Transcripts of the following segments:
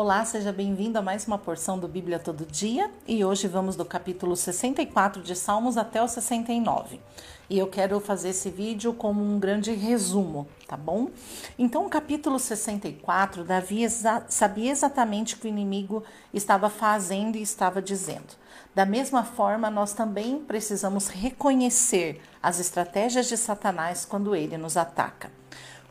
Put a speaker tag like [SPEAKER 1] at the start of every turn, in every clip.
[SPEAKER 1] Olá, seja bem-vindo a mais uma porção do Bíblia Todo Dia e hoje vamos do capítulo 64 de Salmos até o 69. E eu quero fazer esse vídeo como um grande resumo, tá bom? Então, o capítulo 64, Davi exa sabia exatamente o que o inimigo estava fazendo e estava dizendo. Da mesma forma, nós também precisamos reconhecer as estratégias de Satanás quando ele nos ataca.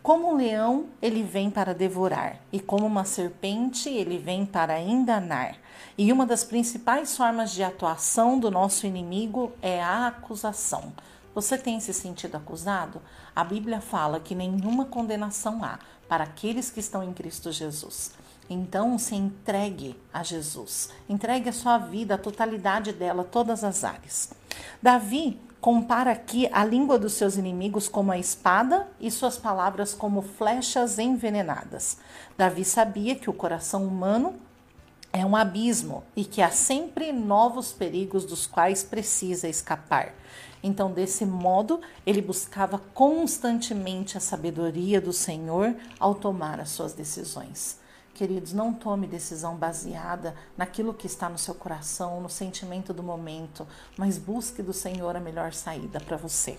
[SPEAKER 1] Como um leão, ele vem para devorar, e como uma serpente, ele vem para enganar. E uma das principais formas de atuação do nosso inimigo é a acusação. Você tem se sentido acusado? A Bíblia fala que nenhuma condenação há para aqueles que estão em Cristo Jesus. Então, se entregue a Jesus. Entregue a sua vida, a totalidade dela, todas as áreas. Davi compara aqui a língua dos seus inimigos como a espada e suas palavras como flechas envenenadas. Davi sabia que o coração humano é um abismo e que há sempre novos perigos dos quais precisa escapar. Então, desse modo, ele buscava constantemente a sabedoria do Senhor ao tomar as suas decisões. Queridos, não tome decisão baseada naquilo que está no seu coração, no sentimento do momento, mas busque do Senhor a melhor saída para você.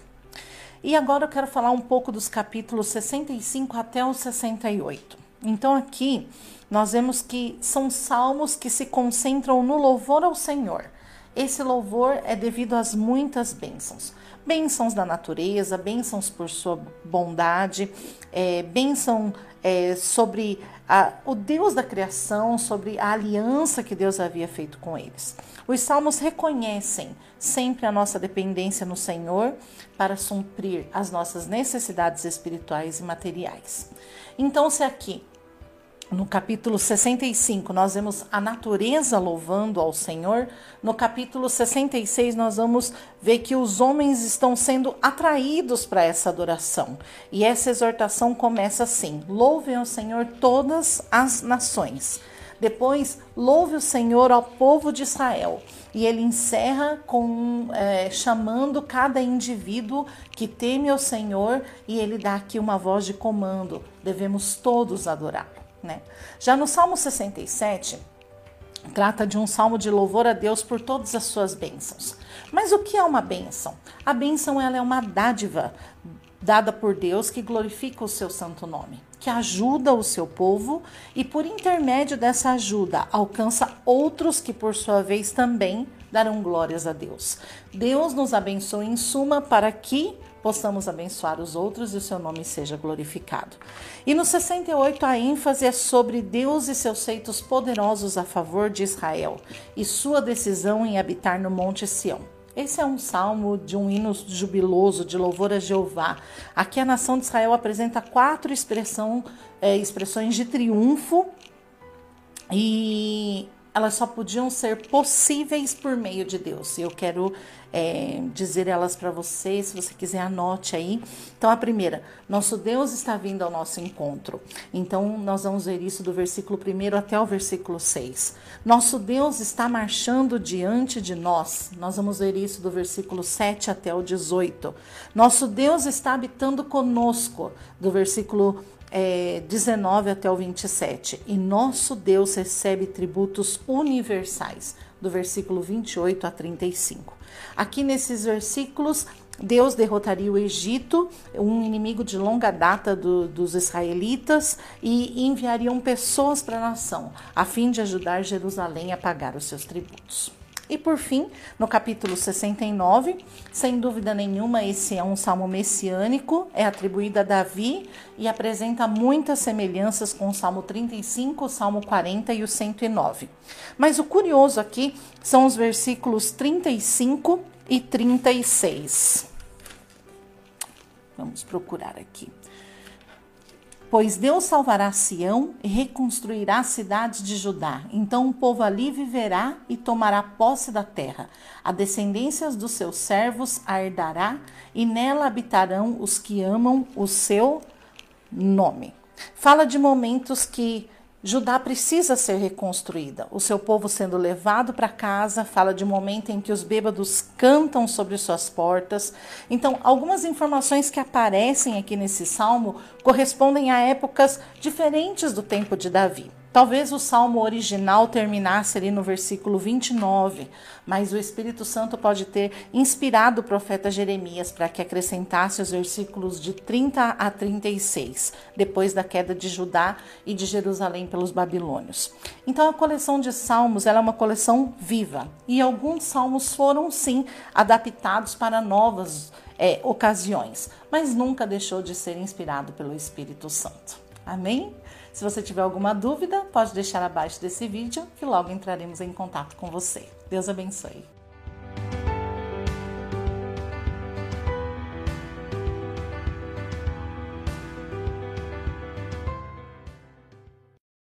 [SPEAKER 1] E agora eu quero falar um pouco dos capítulos 65 até o 68. Então aqui nós vemos que são salmos que se concentram no louvor ao Senhor. Esse louvor é devido às muitas bênçãos. Bênçãos da natureza, bênçãos por sua bondade, é, bênção é, sobre a, o Deus da criação, sobre a aliança que Deus havia feito com eles. Os salmos reconhecem sempre a nossa dependência no Senhor para suprir as nossas necessidades espirituais e materiais. Então, se aqui no capítulo 65, nós vemos a natureza louvando ao Senhor. No capítulo 66, nós vamos ver que os homens estão sendo atraídos para essa adoração. E essa exortação começa assim: Louvem ao Senhor todas as nações. Depois, louve o Senhor ao povo de Israel. E ele encerra com é, chamando cada indivíduo que teme ao Senhor, e ele dá aqui uma voz de comando: devemos todos adorar. Né? Já no Salmo 67, trata de um salmo de louvor a Deus por todas as suas bênçãos. Mas o que é uma bênção? A bênção ela é uma dádiva dada por Deus que glorifica o seu santo nome, que ajuda o seu povo e por intermédio dessa ajuda alcança outros que por sua vez também darão glórias a Deus. Deus nos abençoe em suma para que possamos abençoar os outros e o seu nome seja glorificado. E no 68 a ênfase é sobre Deus e seus feitos poderosos a favor de Israel e sua decisão em habitar no Monte Sião. Esse é um salmo de um hino jubiloso de louvor a Jeová. Aqui a nação de Israel apresenta quatro expressão, é, expressões de triunfo e elas só podiam ser possíveis por meio de Deus. E eu quero é, dizer elas para você, se você quiser, anote aí. Então, a primeira, nosso Deus está vindo ao nosso encontro. Então, nós vamos ver isso do versículo 1 até o versículo 6. Nosso Deus está marchando diante de nós. Nós vamos ver isso do versículo 7 até o 18. Nosso Deus está habitando conosco, do versículo é, 19 até o 27. E nosso Deus recebe tributos universais, do versículo 28 a 35. Aqui nesses versículos, Deus derrotaria o Egito, um inimigo de longa data do, dos israelitas, e enviariam pessoas para a nação, a fim de ajudar Jerusalém a pagar os seus tributos. E por fim, no capítulo 69, sem dúvida nenhuma, esse é um salmo messiânico, é atribuído a Davi e apresenta muitas semelhanças com o Salmo 35, o Salmo 40 e o 109. Mas o curioso aqui são os versículos 35 e 36. Vamos procurar aqui. Pois Deus salvará Sião e reconstruirá as cidades de Judá. Então o povo ali viverá e tomará posse da terra. A descendência dos seus servos a herdará e nela habitarão os que amam o seu nome. Fala de momentos que Judá precisa ser reconstruída. O seu povo sendo levado para casa, fala de um momento em que os bêbados cantam sobre suas portas. Então, algumas informações que aparecem aqui nesse salmo correspondem a épocas diferentes do tempo de Davi. Talvez o salmo original terminasse ali no versículo 29, mas o Espírito Santo pode ter inspirado o profeta Jeremias para que acrescentasse os versículos de 30 a 36, depois da queda de Judá e de Jerusalém pelos babilônios. Então a coleção de salmos é uma coleção viva e alguns salmos foram sim adaptados para novas é, ocasiões, mas nunca deixou de ser inspirado pelo Espírito Santo. Amém? Se você tiver alguma dúvida, pode deixar abaixo desse vídeo que logo entraremos em contato com você. Deus abençoe.